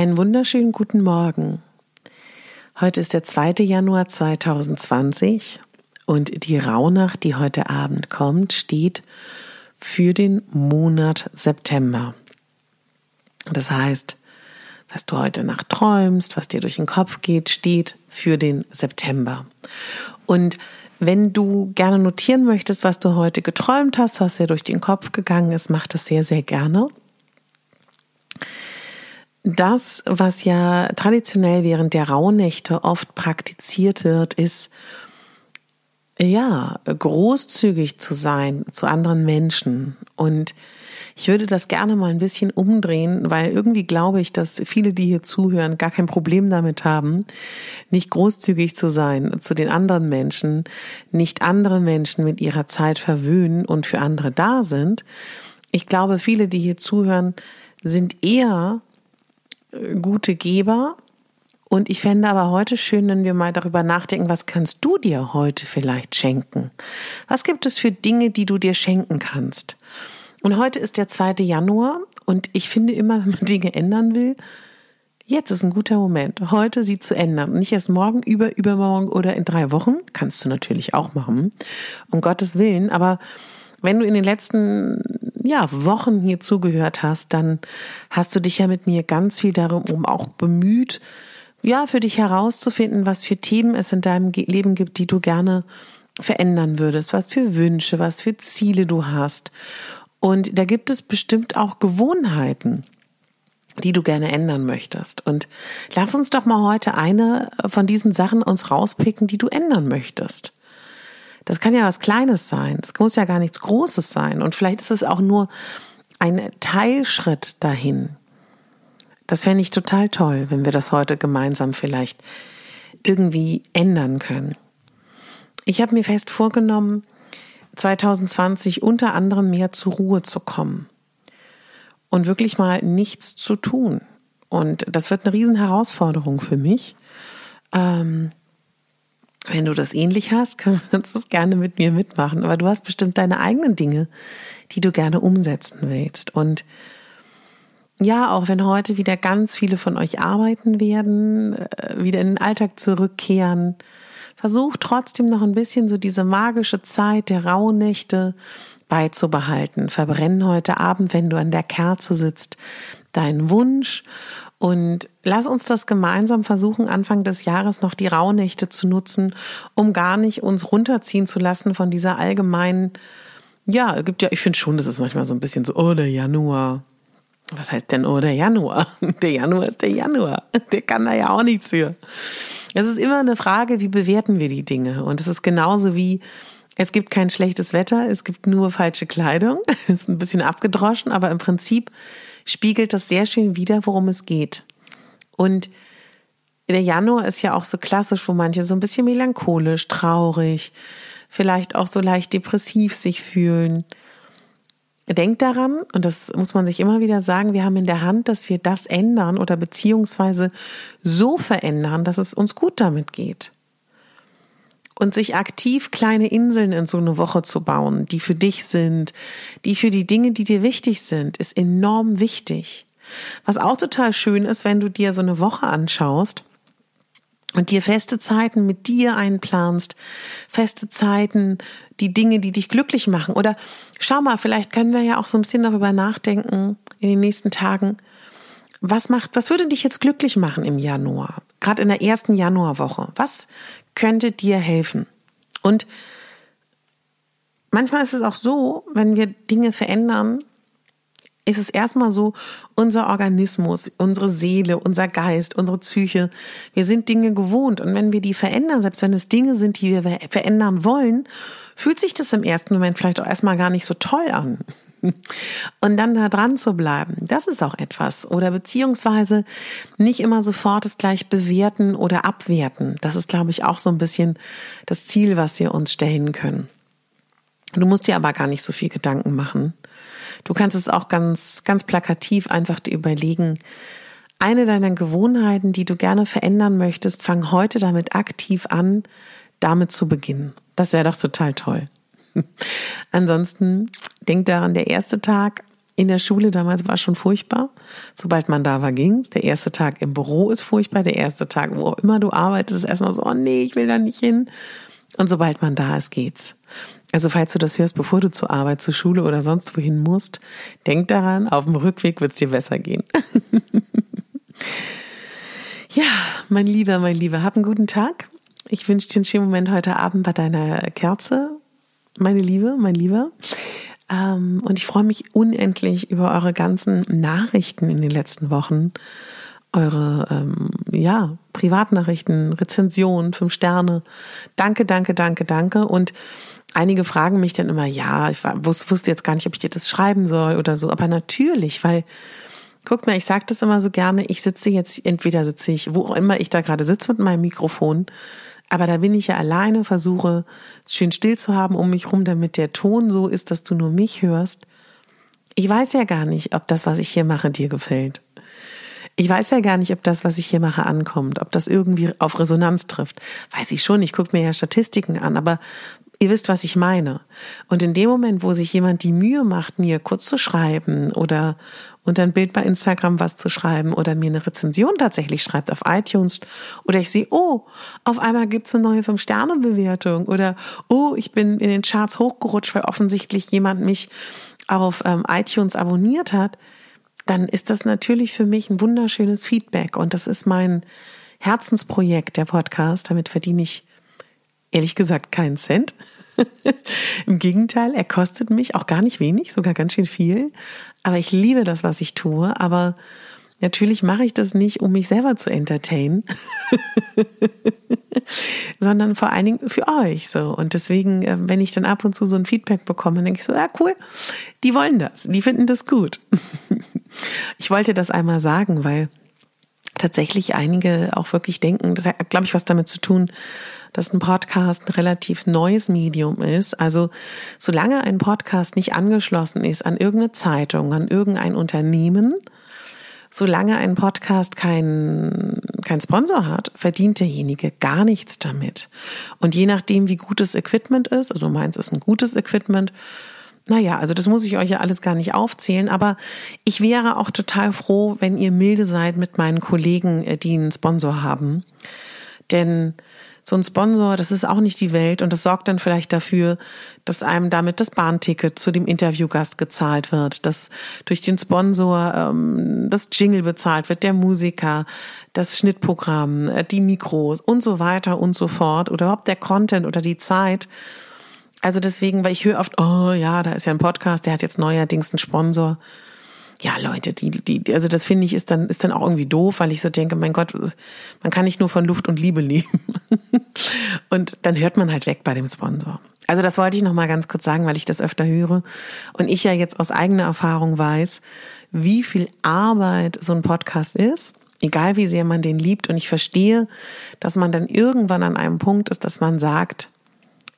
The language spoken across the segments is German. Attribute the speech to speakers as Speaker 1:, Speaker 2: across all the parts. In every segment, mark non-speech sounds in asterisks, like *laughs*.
Speaker 1: Einen wunderschönen guten Morgen. Heute ist der 2. Januar 2020 und die Rauhnacht, die heute Abend kommt, steht für den Monat September. Das heißt, was du heute Nacht träumst, was dir durch den Kopf geht, steht für den September. Und wenn du gerne notieren möchtest, was du heute geträumt hast, was dir durch den Kopf gegangen ist, mach das sehr, sehr gerne das, was ja traditionell während der Rauhnächte oft praktiziert wird, ist, ja, großzügig zu sein zu anderen Menschen. Und ich würde das gerne mal ein bisschen umdrehen, weil irgendwie glaube ich, dass viele, die hier zuhören, gar kein Problem damit haben, nicht großzügig zu sein zu den anderen Menschen, nicht andere Menschen mit ihrer Zeit verwöhnen und für andere da sind. Ich glaube, viele, die hier zuhören, sind eher gute Geber. Und ich fände aber heute schön, wenn wir mal darüber nachdenken, was kannst du dir heute vielleicht schenken? Was gibt es für Dinge, die du dir schenken kannst? Und heute ist der 2. Januar und ich finde immer, *laughs* wenn man Dinge ändern will, jetzt ist ein guter Moment, heute sie zu ändern. Nicht erst morgen, über, übermorgen oder in drei Wochen. Kannst du natürlich auch machen. Um Gottes Willen. Aber wenn du in den letzten ja, Wochen hier zugehört hast, dann hast du dich ja mit mir ganz viel darum auch bemüht, ja, für dich herauszufinden, was für Themen es in deinem Leben gibt, die du gerne verändern würdest, was für Wünsche, was für Ziele du hast. Und da gibt es bestimmt auch Gewohnheiten, die du gerne ändern möchtest. Und lass uns doch mal heute eine von diesen Sachen uns rauspicken, die du ändern möchtest. Das kann ja was Kleines sein. Das muss ja gar nichts Großes sein. Und vielleicht ist es auch nur ein Teilschritt dahin. Das fände ich total toll, wenn wir das heute gemeinsam vielleicht irgendwie ändern können. Ich habe mir fest vorgenommen, 2020 unter anderem mehr zur Ruhe zu kommen und wirklich mal nichts zu tun. Und das wird eine Riesenherausforderung für mich. Ähm, wenn du das ähnlich hast, können wir uns das gerne mit mir mitmachen. Aber du hast bestimmt deine eigenen Dinge, die du gerne umsetzen willst. Und ja, auch wenn heute wieder ganz viele von euch arbeiten werden, äh, wieder in den Alltag zurückkehren, versuch trotzdem noch ein bisschen so diese magische Zeit der Rauhnächte beizubehalten. Verbrenn heute Abend, wenn du an der Kerze sitzt, deinen Wunsch und lass uns das gemeinsam versuchen, Anfang des Jahres noch die Rauhnächte zu nutzen, um gar nicht uns runterziehen zu lassen von dieser allgemeinen, ja, gibt ja, ich finde schon, das ist manchmal so ein bisschen so, oh, der Januar. Was heißt denn, oh, der Januar? *laughs* Der Januar ist der Januar. Der kann da ja auch nichts für. Es ist immer eine Frage, wie bewerten wir die Dinge? Und es ist genauso wie, es gibt kein schlechtes Wetter, es gibt nur falsche Kleidung. *laughs* ist ein bisschen abgedroschen, aber im Prinzip spiegelt das sehr schön wider, worum es geht. Und der Januar ist ja auch so klassisch, wo manche so ein bisschen melancholisch, traurig, vielleicht auch so leicht depressiv sich fühlen. Denkt daran, und das muss man sich immer wieder sagen, wir haben in der Hand, dass wir das ändern oder beziehungsweise so verändern, dass es uns gut damit geht. Und sich aktiv kleine Inseln in so eine Woche zu bauen, die für dich sind, die für die Dinge, die dir wichtig sind, ist enorm wichtig. Was auch total schön ist, wenn du dir so eine Woche anschaust und dir feste Zeiten mit dir einplanst, feste Zeiten, die Dinge, die dich glücklich machen. Oder schau mal, vielleicht können wir ja auch so ein bisschen darüber nachdenken in den nächsten Tagen. Was macht, was würde dich jetzt glücklich machen im Januar? Gerade in der ersten Januarwoche. Was könnte dir helfen? Und manchmal ist es auch so, wenn wir Dinge verändern, ist es erstmal so, unser Organismus, unsere Seele, unser Geist, unsere Psyche, wir sind Dinge gewohnt. Und wenn wir die verändern, selbst wenn es Dinge sind, die wir verändern wollen, fühlt sich das im ersten Moment vielleicht auch erstmal gar nicht so toll an. Und dann da dran zu bleiben, das ist auch etwas. Oder beziehungsweise nicht immer sofort es gleich bewerten oder abwerten. Das ist, glaube ich, auch so ein bisschen das Ziel, was wir uns stellen können. Du musst dir aber gar nicht so viel Gedanken machen. Du kannst es auch ganz, ganz plakativ einfach überlegen. Eine deiner Gewohnheiten, die du gerne verändern möchtest, fang heute damit aktiv an, damit zu beginnen. Das wäre doch total toll. *laughs* Ansonsten denk daran, der erste Tag in der Schule damals war schon furchtbar. Sobald man da war, ging's. Der erste Tag im Büro ist furchtbar. Der erste Tag, wo auch immer du arbeitest, ist erstmal so, oh nee, ich will da nicht hin. Und sobald man da ist, geht's. Also falls du das hörst, bevor du zur Arbeit, zur Schule oder sonst wohin musst, denk daran, auf dem Rückweg wird es dir besser gehen. *laughs* ja, mein Lieber, mein Lieber, hab einen guten Tag. Ich wünsche dir einen schönen Moment heute Abend bei deiner Kerze, meine Liebe, mein Lieber. Ähm, und ich freue mich unendlich über eure ganzen Nachrichten in den letzten Wochen eure ähm, ja, Privatnachrichten, Rezensionen, fünf Sterne. Danke, danke, danke, danke. Und einige fragen mich dann immer, ja, ich wusste jetzt gar nicht, ob ich dir das schreiben soll oder so. Aber natürlich, weil, guck mal, ich sage das immer so gerne, ich sitze jetzt, entweder sitze ich, wo auch immer ich da gerade sitze mit meinem Mikrofon, aber da bin ich ja alleine, versuche es schön still zu haben um mich rum, damit der Ton so ist, dass du nur mich hörst. Ich weiß ja gar nicht, ob das, was ich hier mache, dir gefällt. Ich weiß ja gar nicht, ob das, was ich hier mache, ankommt, ob das irgendwie auf Resonanz trifft. Weiß ich schon, ich gucke mir ja Statistiken an, aber ihr wisst, was ich meine. Und in dem Moment, wo sich jemand die Mühe macht, mir kurz zu schreiben oder unter ein Bild bei Instagram was zu schreiben oder mir eine Rezension tatsächlich schreibt auf iTunes oder ich sehe, oh, auf einmal gibt's eine neue Fünf-Sterne-Bewertung oder oh, ich bin in den Charts hochgerutscht, weil offensichtlich jemand mich auf ähm, iTunes abonniert hat, dann ist das natürlich für mich ein wunderschönes Feedback und das ist mein Herzensprojekt, der Podcast. Damit verdiene ich ehrlich gesagt keinen Cent. *laughs* Im Gegenteil, er kostet mich auch gar nicht wenig, sogar ganz schön viel. Aber ich liebe das, was ich tue. Aber natürlich mache ich das nicht, um mich selber zu entertainen, *laughs* sondern vor allen Dingen für euch so. Und deswegen, äh, wenn ich dann ab und zu so ein Feedback bekomme, denke ich so, ja cool, die wollen das, die finden das gut. *laughs* Ich wollte das einmal sagen, weil tatsächlich einige auch wirklich denken, das hat, glaube ich, was damit zu tun, dass ein Podcast ein relativ neues Medium ist. Also solange ein Podcast nicht angeschlossen ist an irgendeine Zeitung, an irgendein Unternehmen, solange ein Podcast kein, kein Sponsor hat, verdient derjenige gar nichts damit. Und je nachdem, wie gut das Equipment ist, also meins ist ein gutes Equipment, naja, also das muss ich euch ja alles gar nicht aufzählen, aber ich wäre auch total froh, wenn ihr milde seid mit meinen Kollegen, äh, die einen Sponsor haben. Denn so ein Sponsor, das ist auch nicht die Welt und das sorgt dann vielleicht dafür, dass einem damit das Bahnticket zu dem Interviewgast gezahlt wird, dass durch den Sponsor ähm, das Jingle bezahlt wird, der Musiker, das Schnittprogramm, äh, die Mikros und so weiter und so fort oder überhaupt der Content oder die Zeit. Also deswegen, weil ich höre oft, oh ja, da ist ja ein Podcast, der hat jetzt neuerdings einen Sponsor. Ja, Leute, die, die, also das finde ich ist dann, ist dann auch irgendwie doof, weil ich so denke, mein Gott, man kann nicht nur von Luft und Liebe leben. *laughs* und dann hört man halt weg bei dem Sponsor. Also das wollte ich noch mal ganz kurz sagen, weil ich das öfter höre und ich ja jetzt aus eigener Erfahrung weiß, wie viel Arbeit so ein Podcast ist egal wie sehr man den liebt. Und ich verstehe, dass man dann irgendwann an einem Punkt ist, dass man sagt,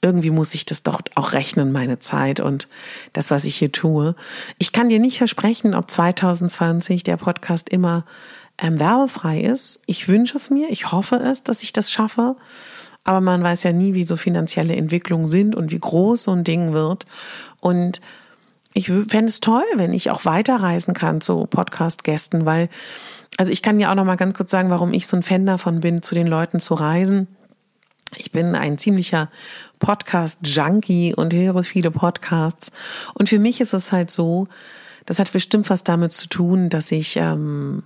Speaker 1: irgendwie muss ich das doch auch rechnen, meine Zeit und das, was ich hier tue. Ich kann dir nicht versprechen, ob 2020 der Podcast immer ähm, werbefrei ist. Ich wünsche es mir, ich hoffe es, dass ich das schaffe. aber man weiß ja nie, wie so finanzielle Entwicklungen sind und wie groß so ein Ding wird. Und ich fände es toll, wenn ich auch weiterreisen kann zu Podcast-Gästen, weil, also ich kann ja auch noch mal ganz kurz sagen, warum ich so ein Fan davon bin, zu den Leuten zu reisen. Ich bin ein ziemlicher Podcast-Junkie und höre viele Podcasts. Und für mich ist es halt so, das hat bestimmt was damit zu tun, dass ich ähm,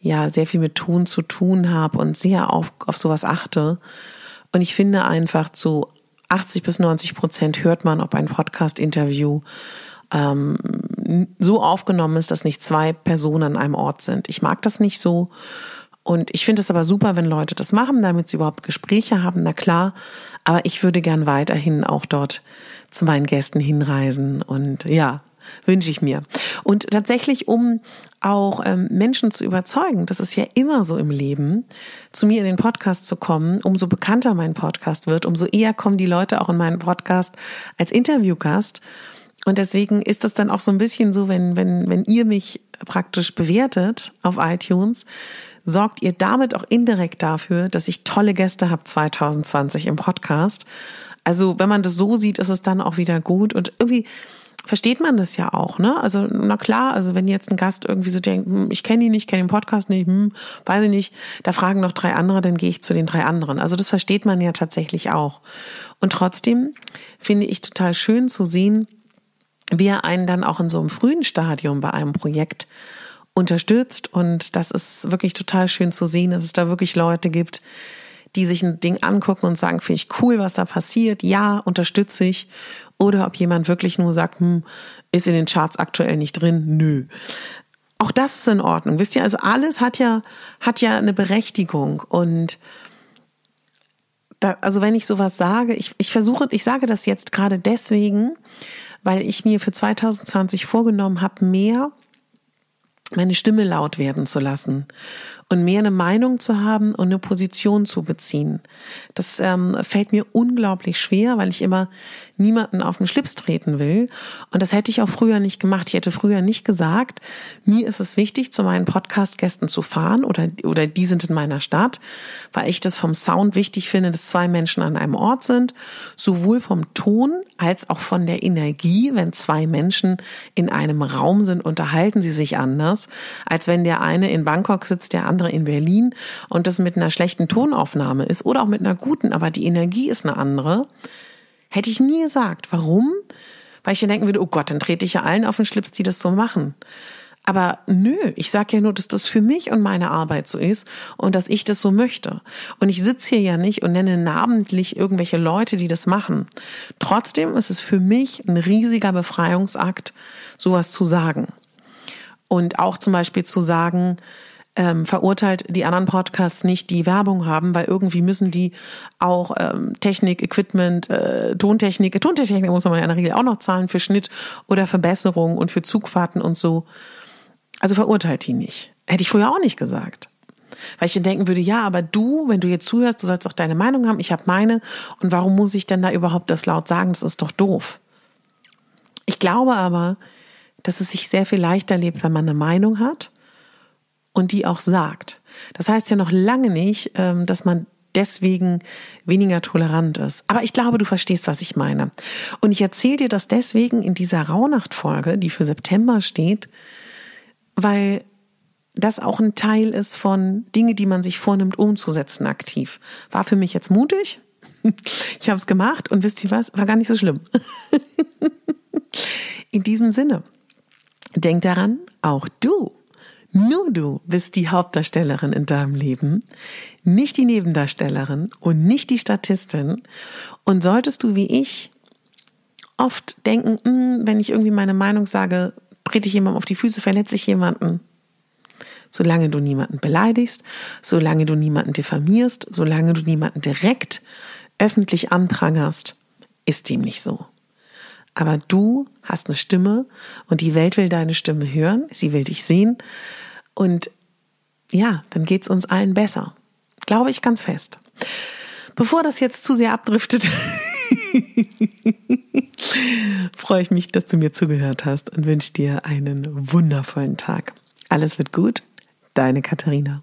Speaker 1: ja sehr viel mit Ton zu tun habe und sehr auf, auf sowas achte. Und ich finde einfach zu 80 bis 90 Prozent hört man, ob ein Podcast-Interview ähm, so aufgenommen ist, dass nicht zwei Personen an einem Ort sind. Ich mag das nicht so. Und ich finde es aber super, wenn Leute das machen, damit sie überhaupt Gespräche haben, na klar. Aber ich würde gern weiterhin auch dort zu meinen Gästen hinreisen. Und ja, wünsche ich mir. Und tatsächlich, um auch ähm, Menschen zu überzeugen, das ist ja immer so im Leben, zu mir in den Podcast zu kommen, umso bekannter mein Podcast wird, umso eher kommen die Leute auch in meinen Podcast als Interviewgast. Und deswegen ist das dann auch so ein bisschen so, wenn, wenn, wenn ihr mich praktisch bewertet auf iTunes, sorgt ihr damit auch indirekt dafür, dass ich tolle Gäste habe 2020 im Podcast. Also wenn man das so sieht, ist es dann auch wieder gut und irgendwie versteht man das ja auch, ne? Also, na klar, also wenn jetzt ein Gast irgendwie so denkt, hm, ich kenne ihn nicht, kenne den Podcast nicht, hm, weiß ich nicht, da fragen noch drei andere, dann gehe ich zu den drei anderen. Also das versteht man ja tatsächlich auch. Und trotzdem finde ich total schön zu sehen, wie er einen dann auch in so einem frühen Stadium bei einem Projekt unterstützt. Und das ist wirklich total schön zu sehen, dass es da wirklich Leute gibt, die sich ein Ding angucken und sagen, finde ich cool, was da passiert. Ja, unterstütze ich. Oder ob jemand wirklich nur sagt, hm, ist in den Charts aktuell nicht drin. Nö. Auch das ist in Ordnung. Wisst ihr, also alles hat ja, hat ja eine Berechtigung und da, also wenn ich sowas sage, ich, ich versuche, ich sage das jetzt gerade deswegen, weil ich mir für 2020 vorgenommen habe, mehr meine Stimme laut werden zu lassen und mehr eine Meinung zu haben und eine Position zu beziehen. Das ähm, fällt mir unglaublich schwer, weil ich immer niemanden auf den Schlips treten will. Und das hätte ich auch früher nicht gemacht. Ich hätte früher nicht gesagt, mir ist es wichtig, zu meinen Podcast-Gästen zu fahren oder, oder die sind in meiner Stadt, weil ich das vom Sound wichtig finde, dass zwei Menschen an einem Ort sind, sowohl vom Ton als auch von der Energie. Wenn zwei Menschen in einem Raum sind, unterhalten sie sich anders, als wenn der eine in Bangkok sitzt, der andere in Berlin und das mit einer schlechten Tonaufnahme ist oder auch mit einer guten, aber die Energie ist eine andere. Hätte ich nie gesagt. Warum? Weil ich dann denken würde, oh Gott, dann trete ich ja allen auf den Schlips, die das so machen. Aber nö, ich sage ja nur, dass das für mich und meine Arbeit so ist und dass ich das so möchte. Und ich sitze hier ja nicht und nenne namentlich irgendwelche Leute, die das machen. Trotzdem ist es für mich ein riesiger Befreiungsakt, sowas zu sagen. Und auch zum Beispiel zu sagen, ähm, verurteilt die anderen Podcasts nicht, die Werbung haben, weil irgendwie müssen die auch ähm, Technik, Equipment, äh, Tontechnik, Tontechnik muss man ja in der Regel auch noch zahlen für Schnitt oder Verbesserung und für Zugfahrten und so. Also verurteilt die nicht. Hätte ich früher auch nicht gesagt. Weil ich dann denken würde, ja, aber du, wenn du jetzt zuhörst, du sollst doch deine Meinung haben, ich habe meine. Und warum muss ich denn da überhaupt das laut sagen? Das ist doch doof. Ich glaube aber, dass es sich sehr viel leichter lebt, wenn man eine Meinung hat und die auch sagt. Das heißt ja noch lange nicht, ähm, dass man deswegen weniger tolerant ist. Aber ich glaube, du verstehst, was ich meine. Und ich erzähle dir das deswegen in dieser Rauhnacht-Folge, die für September steht, weil das auch ein Teil ist von Dinge, die man sich vornimmt, umzusetzen aktiv. War für mich jetzt mutig. *laughs* Ich habe es gemacht und wisst ihr was? War gar nicht so schlimm. *laughs* In diesem Sinne, denk daran, auch du nur du bist die Hauptdarstellerin in deinem Leben, nicht die Nebendarstellerin und nicht die Statistin. Und solltest du wie ich oft denken, hm, wenn ich irgendwie meine Meinung sage, trete ich jemandem auf die Füße, verletze ich jemanden. Solange du niemanden beleidigst, solange du niemanden diffamierst, solange du niemanden direkt öffentlich anprangerst, ist dem nicht so. Aber du hast eine Stimme und die Welt will deine Stimme hören, sie will dich sehen. Und ja, dann geht's uns allen besser. Glaube ich ganz fest. Bevor das jetzt zu sehr abdriftet, *laughs* freue ich mich, dass du mir zugehört hast und wünsche dir einen wundervollen Tag. Alles wird gut. Deine Katharina.